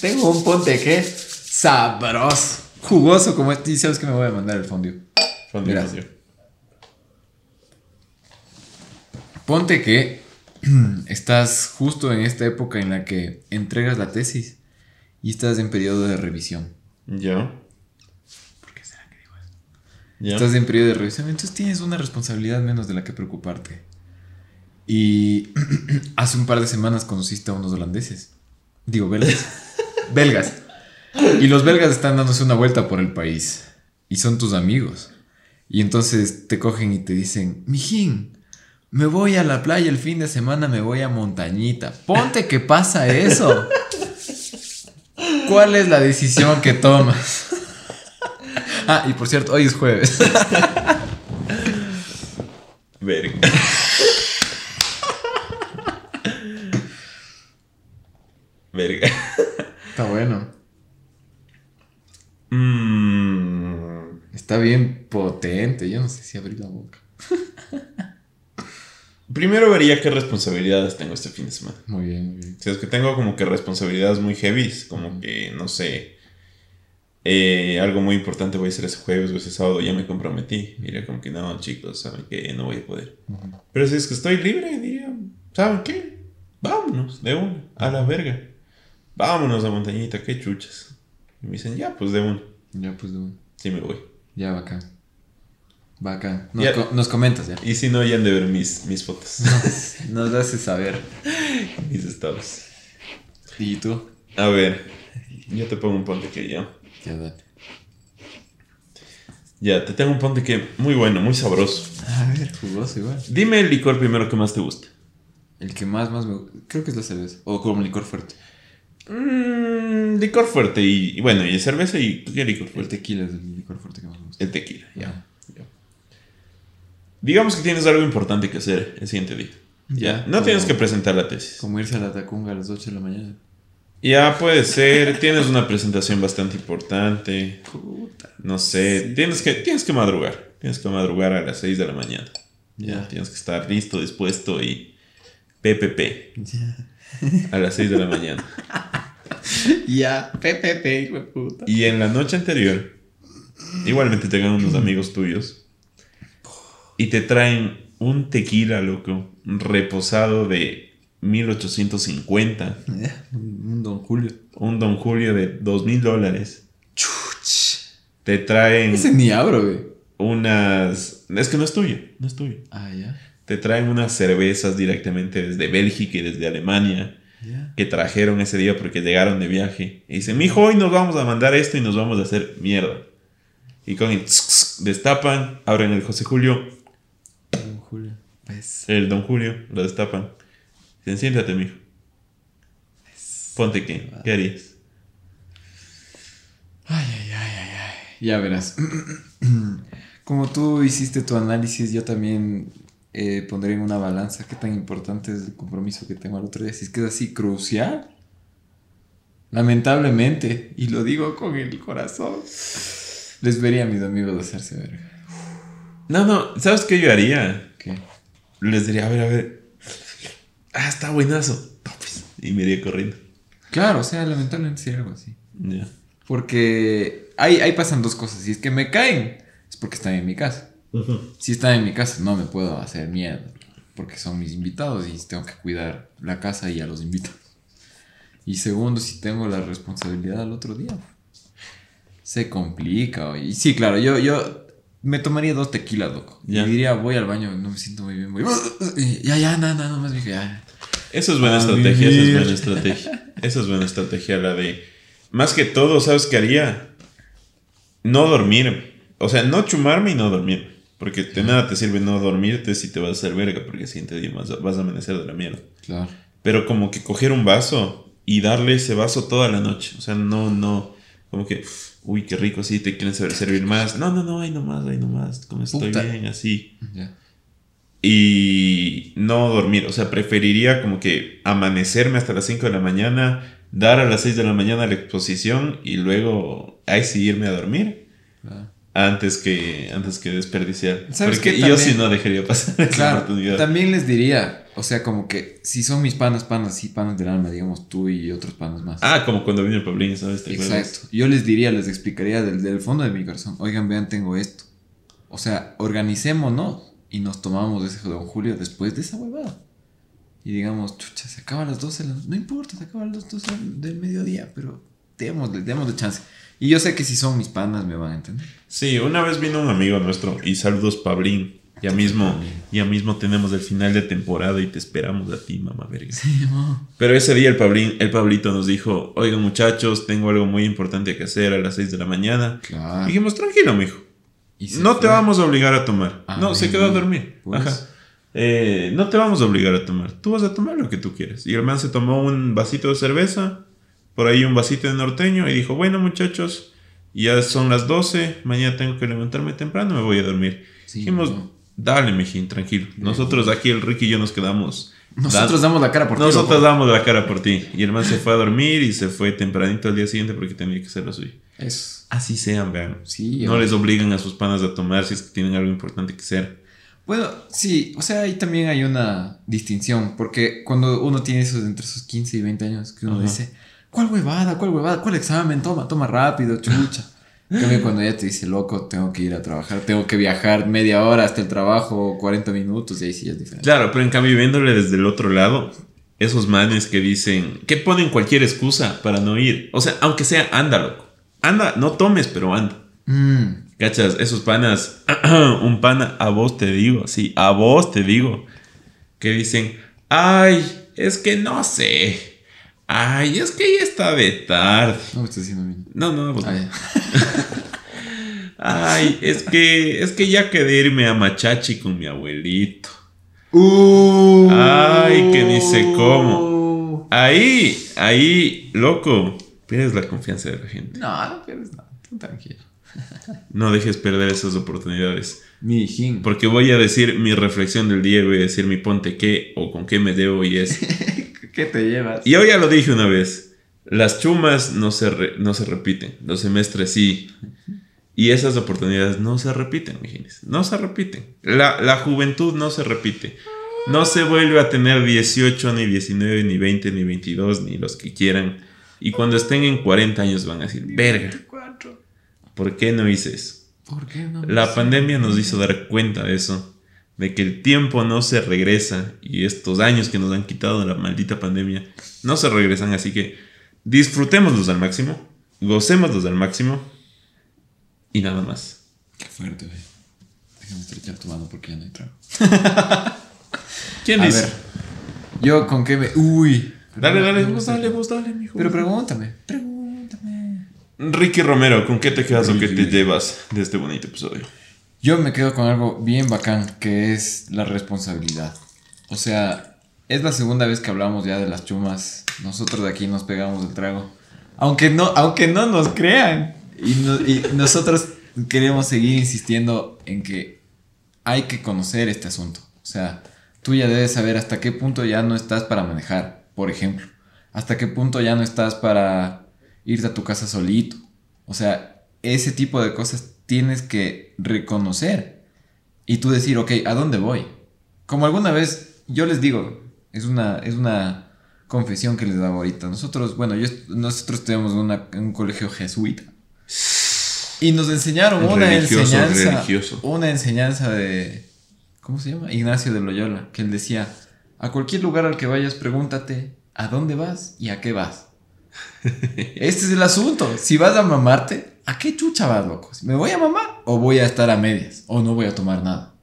A: Tengo un ponte que sabroso. Jugoso como este. Y sabes que me voy a mandar el fondue.
B: Fondio,
A: Mira. Ponte que estás justo en esta época en la que entregas la tesis y estás en periodo de revisión.
B: ¿Ya?
A: ¿Por qué será que digo eso?
B: ¿Ya?
A: Estás en periodo de revisión, entonces tienes una responsabilidad menos de la que preocuparte. Y hace un par de semanas conociste a unos holandeses. Digo, belgas. belgas. Y los belgas están dándose una vuelta por el país. Y son tus amigos. Y entonces te cogen y te dicen, mijín, me voy a la playa el fin de semana, me voy a montañita. Ponte que pasa eso. ¿Cuál es la decisión que tomas? Ah, y por cierto, hoy es jueves.
B: Verga. Verga.
A: Está bueno.
B: Mm,
A: Está bien potente. Yo no sé si abrir la boca.
B: Primero vería qué responsabilidades tengo este fin de semana.
A: Muy bien, muy bien.
B: Si es que tengo como que responsabilidades muy heavy, como que, no sé, eh, algo muy importante voy a hacer ese jueves o ese sábado, ya me comprometí. Diría como que no, chicos, saben que no voy a poder. Pero si es que estoy libre, diría, ¿saben qué? Vámonos, de una, a la verga. Vámonos a montañita, qué chuchas. Y me dicen, ya, pues de una.
A: Ya, pues, de-
B: Sí me voy.
A: ya, bacán. Bacán. Nos, co- nos comentas ya.
B: Y si no, ya han de ver mis, mis fotos,
A: Nos haces saber.
B: mis estados.
A: ¿Y tú?
B: A ver, yo te pongo un ponte que ya.
A: Ya, dale.
B: Ya, te tengo un ponte que muy bueno, muy sabroso.
A: A ver, jugoso igual.
B: Dime el licor primero que más te gusta.
A: El que más, más me gu- Creo que es la cerveza. O como licor fuerte.
B: Mmm, licor fuerte y, y bueno, y cerveza y ¿qué licor
A: El
B: fuerte?
A: tequila es el licor fuerte que más me gusta.
B: El tequila, ya. Digamos que tienes algo importante que hacer el siguiente día. Ya, no
A: Como-
B: tienes que presentar la tesis.
A: Como irse a la Tacunga a las 8 de la mañana.
B: Ya puede ser, tienes una presentación bastante importante.
A: Puta.
B: No sé,
A: Sí.
B: tienes, que, tienes que madrugar. Tienes que madrugar a las 6 de la mañana. Ya, tienes que estar listo, dispuesto y PPP
A: Ya.
B: a las 6 de la mañana.
A: Ya. PPP, hijo de puta.
B: Y en la noche anterior, igualmente te llegan unos amigos tuyos y te traen un tequila, loco, reposado de 1850,
A: Ya, Un Don Julio.
B: un Don Julio de 2000 dólares. Te traen,
A: Ese ni abro, güey.
B: unas... Es que no es tuyo, no es tuyo.
A: Ah, ya.
B: Te traen unas cervezas directamente desde Bélgica y desde Alemania que trajeron ese día porque llegaron de viaje. Y dicen, mijo, hoy nos vamos a mandar esto y nos vamos a hacer mierda. Y con el destapan, abren el José Julio,
A: Julio. Pues.
B: el Don Julio, lo destapan. Dicen, siéntate, mijo. Ponte qué, ¿qué harías?
A: Ay, ay, ay, ay, ay. Ya verás. Como tú hiciste tu análisis, yo también eh, pondré en una balanza qué tan importante es el compromiso que tengo al otro día. Si es que es así crucial. Lamentablemente, y lo digo con el corazón, les vería a mis amigos hacerse verga.
B: No, no, ¿sabes qué yo haría? Les diría, a ver, a ver. Ah, está buenazo. Topes. Y me iría corriendo.
A: Claro, o sea, lamentablemente sí algo así.
B: Ya.
A: Porque ahí, ahí pasan dos cosas. Si es que me caen, es porque están en mi casa. Si están en mi casa, no me puedo hacer miedo. Porque son mis invitados y tengo que cuidar la casa y a los invitados. Y segundo, si tengo la responsabilidad al otro día, se complica. Y sí, claro, yo, yo me tomaría dos tequilas, loco.
B: Ya.
A: Y diría, voy al baño, no me siento muy bien. Voy, ya, ya, nada, nada, más dije, ya.
B: Eso es buena
A: A
B: estrategia, eso es buena estrategia. Eso es buena estrategia, la de... Más que todo, ¿sabes qué haría? No dormir. O sea, no chumarme y no dormir. Porque de nada te sirve no dormirte si te vas a hacer verga, porque el siguiente día vas a, vas a amanecer de la mierda.
A: Claro.
B: Pero como que coger un vaso y darle ese vaso toda la noche. O sea, no, no, como que, uy, qué rico, sí, te quieren saber servir más. No, no, no, ahí nomás, ahí nomás, como estoy
A: Puta.
B: bien, así.
A: Ya.
B: Y no dormir, o sea, preferiría como que amanecerme hasta las 5 de la mañana, dar a las 6 de la mañana la exposición y luego ahí sí irme a dormir.
A: Claro.
B: Antes que, antes que desperdiciar.
A: ¿Sabes
B: Porque yo sí no dejaría pasar esa
A: Claro,
B: oportunidad.
A: también les diría, o sea, como que si son mis panas, panas, sí, panas del alma, digamos tú y otros panas más.
B: Ah, como cuando vino el Pablín, ¿sabes? ¿Te?
A: Exacto. Yo les diría, les explicaría desde el fondo de mi corazón, oigan, vean, tengo esto. O sea, organicémonos y nos tomamos ese Don Julio después de esa huevada. Y digamos, chucha, se acaba a las 12, de la- no importa, se acaba a las 12 del mediodía, pero démosle, démosle chance. Y yo sé que si son mis panas me van a entender.
B: Sí, una vez vino un amigo nuestro y saludos Pablín. Ya mismo, ya mismo tenemos el final de temporada y te esperamos a ti, mamá verga. Pero ese día el Pablín, el Pablito nos dijo, oigan muchachos, tengo algo muy importante que hacer a las 6 de la mañana.
A: Claro.
B: Dijimos, tranquilo, mijo.
A: Y
B: No te
A: fue.
B: vamos a obligar a tomar.
A: Ah,
B: no, se quedó a dormir.
A: Pues.
B: Ajá. Eh, no te vamos a obligar a tomar. Tú vas a tomar lo que tú quieres. Y el man se tomó un vasito de cerveza, por ahí un vasito de norteño y dijo, bueno muchachos, ya son las 12, mañana tengo que levantarme temprano, me voy a dormir.
A: Sí,
B: Dijimos,
A: no.
B: dale, mijín, tranquilo. Nosotros aquí, el Ricky y yo nos quedamos.
A: Nosotros damos la cara por ti.
B: Nosotros damos la cara por ti. Y el man se fue a dormir y se fue tempranito al día siguiente porque tenía que hacer lo suyo.
A: Eso.
B: Así sean, vean.
A: Sí,
B: no les obligan a sus panas a tomar si es que tienen algo importante que hacer.
A: Bueno, sí, o sea, ahí también hay una distinción, porque cuando uno tiene esos entre esos 15 y 20 años, que uno
B: Ajá.
A: dice, ¿cuál huevada? ¿Cuál huevada? ¿Cuál examen? Toma, toma rápido, chucha. Cambio, cuando ya te dice, loco, tengo que ir a trabajar, tengo que viajar media hora hasta el trabajo, 40 minutos, y ahí sí es diferente.
B: Claro, pero en cambio, viéndole desde el otro lado, esos manes que dicen, que ponen cualquier excusa para no ir. O sea, aunque sea, anda, loco. Anda, no tomes, pero anda.
A: Mm,
B: ¿Cachas? Esos panas, un pana, a vos te digo, sí, a vos te digo, que dicen, ay, es que no sé. Ay, es que ya está de tarde.
A: no me estás diciendo bien.
B: No, no, no.
A: Ah, ya.
B: Ay, es que, es que ya quedé irme a Machachi con mi abuelito.
A: Uh.
B: Ay, que ni sé cómo. Ahí, ahí, loco, pierdes la confianza de la gente.
A: No, no pierdes nada, tú tranquilo.
B: No dejes perder esas oportunidades.
A: Mi hijín.
B: Porque voy a decir mi reflexión del día, voy a decir mi ponte qué o con qué me debo y es.
A: ¿Qué te llevas?
B: Y yo ya lo dije una vez. Las chumas no se, re- no se repiten. Los semestres sí. Y esas oportunidades no se repiten, mijines. No se repiten. La, la juventud no se repite. No se vuelve a tener 18, ni 19, ni 20, ni 22, ni los que quieran. Y cuando estén en 40 años van a decir, verga, ¿por qué no hice eso?
A: ¿Por qué no?
B: La pandemia nos hizo dar cuenta de eso, de que el tiempo no se regresa y estos años que nos han quitado de la maldita pandemia no se regresan, así que disfrutémoslos al máximo, gocémoslos al máximo y nada más.
A: Qué fuerte, güey. Déjame estrechar tu mano porque ya no hay trago.
B: ¿Quién
A: A
B: dice?
A: ver, yo con qué me. Uy.
B: Dale, dale, vos dale, vos dale, mijo.
A: Pero pregúntame, pregúntame.
B: Ricky Romero, ¿con qué te quedas o qué te llevas de este bonito episodio?
A: Yo me quedo con algo bien bacán, que es la responsabilidad. O sea, es la segunda vez que hablamos ya de las chumas. Nosotros de aquí nos pegamos el trago. Aunque no, aunque no nos crean. Y, y nosotros queremos seguir insistiendo en que hay que conocer este asunto. O sea, tú ya debes saber hasta qué punto ya no estás para manejar, por ejemplo. Hasta qué punto ya no estás para irte a tu casa solito. O sea, ese tipo de cosas tienes que reconocer. Y tú decir, ok, ¿a dónde voy? Como alguna vez, yo les digo, es una, es una confesión que les hago ahorita. Nosotros, bueno, yo, nosotros tenemos una, un colegio jesuita. Y nos enseñaron una
B: Religioso,
A: enseñanza.
B: religioso.
A: Una enseñanza de. ¿Cómo se llama? Ignacio de Loyola. Que él decía: A cualquier lugar al que vayas, pregúntate a dónde vas y a qué vas. Este es el asunto. Si vas a mamarte, ¿a qué chucha vas, loco? ¿Me voy a mamar o voy a estar a medias? ¿O no voy a tomar nada?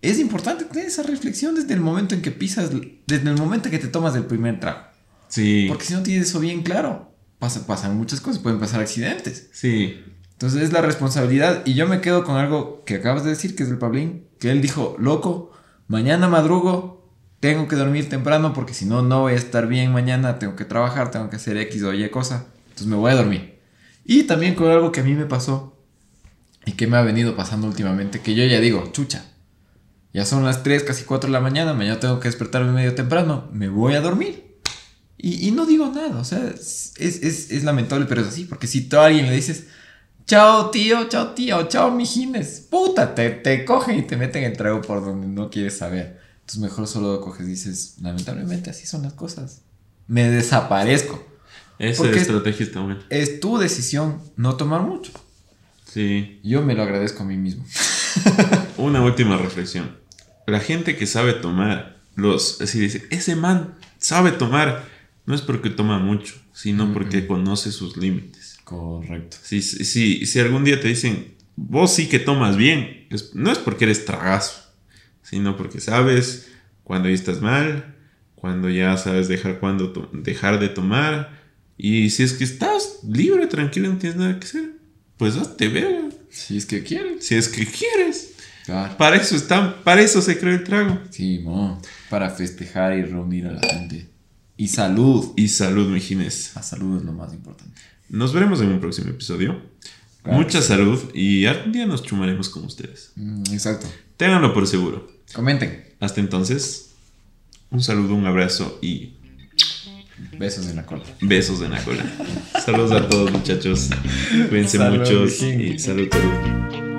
A: Es importante tener esa reflexión desde el momento en que pisas, desde el momento en que te tomas el primer trago.
B: Sí.
A: Porque si no tienes eso bien claro, pasa, pasan muchas cosas, pueden pasar accidentes.
B: Sí.
A: Entonces es la responsabilidad. Y yo me quedo con algo que acabas de decir, que es el Pablín, que él dijo, loco, mañana madrugo, tengo que dormir temprano porque si no, no voy a estar bien mañana, tengo que trabajar, tengo que hacer X o Y cosa. Entonces me voy a dormir. Y también con algo que a mí me pasó y que me ha venido pasando últimamente, que yo ya digo, chucha, ya son las 3, casi 4 de la mañana, mañana tengo que despertarme medio temprano, me voy a dormir. Y, no digo nada, o sea, es, es, es lamentable, pero es así, porque si tú a alguien le dices, chao tío, chao tío, chao mijines, puta, te, te cogen y te meten el trago por donde no quieres saber. Entonces mejor solo coges y dices, lamentablemente así son las cosas. Me desaparezco.
B: Esa
A: Porque-
B: estrategia está buena.
A: Es tu decisión no tomar mucho.
B: Sí.
A: Yo me lo agradezco a mí mismo.
B: Una última reflexión. La gente que sabe tomar, los, así dice, ese man sabe tomar, no es porque toma mucho, sino porque conoce sus límites.
A: Correcto.
B: Si, si, si algún día te dicen, vos sí que tomas bien, es- no es porque eres tragazo, sino porque sabes cuando ya estás mal, cuando ya sabes dejar, cuando dejar de tomar, y si es que estás libre, tranquilo, no tienes nada que hacer, pues hazte verga,
A: Si es que quieres.
B: si es que quieres.
A: Claro.
B: Para eso está, para eso se creó el trago.
A: Sí, mo, para festejar y reunir a la gente. Y salud.
B: Y salud, mijines.
A: La salud es lo más importante.
B: Nos veremos en un próximo episodio.
A: Claro
B: Mucha
A: sí.
B: salud y algún día nos chumaremos con ustedes.
A: Mm, exacto.
B: Ténganlo por seguro.
A: Comenten.
B: Hasta entonces, un saludo, un abrazo y
A: Besos en la cola.
B: besos de la cola. Saludos a todos muchachos. Cuídense
A: Salud,
B: mucho
A: mijín.
B: y salud, salud.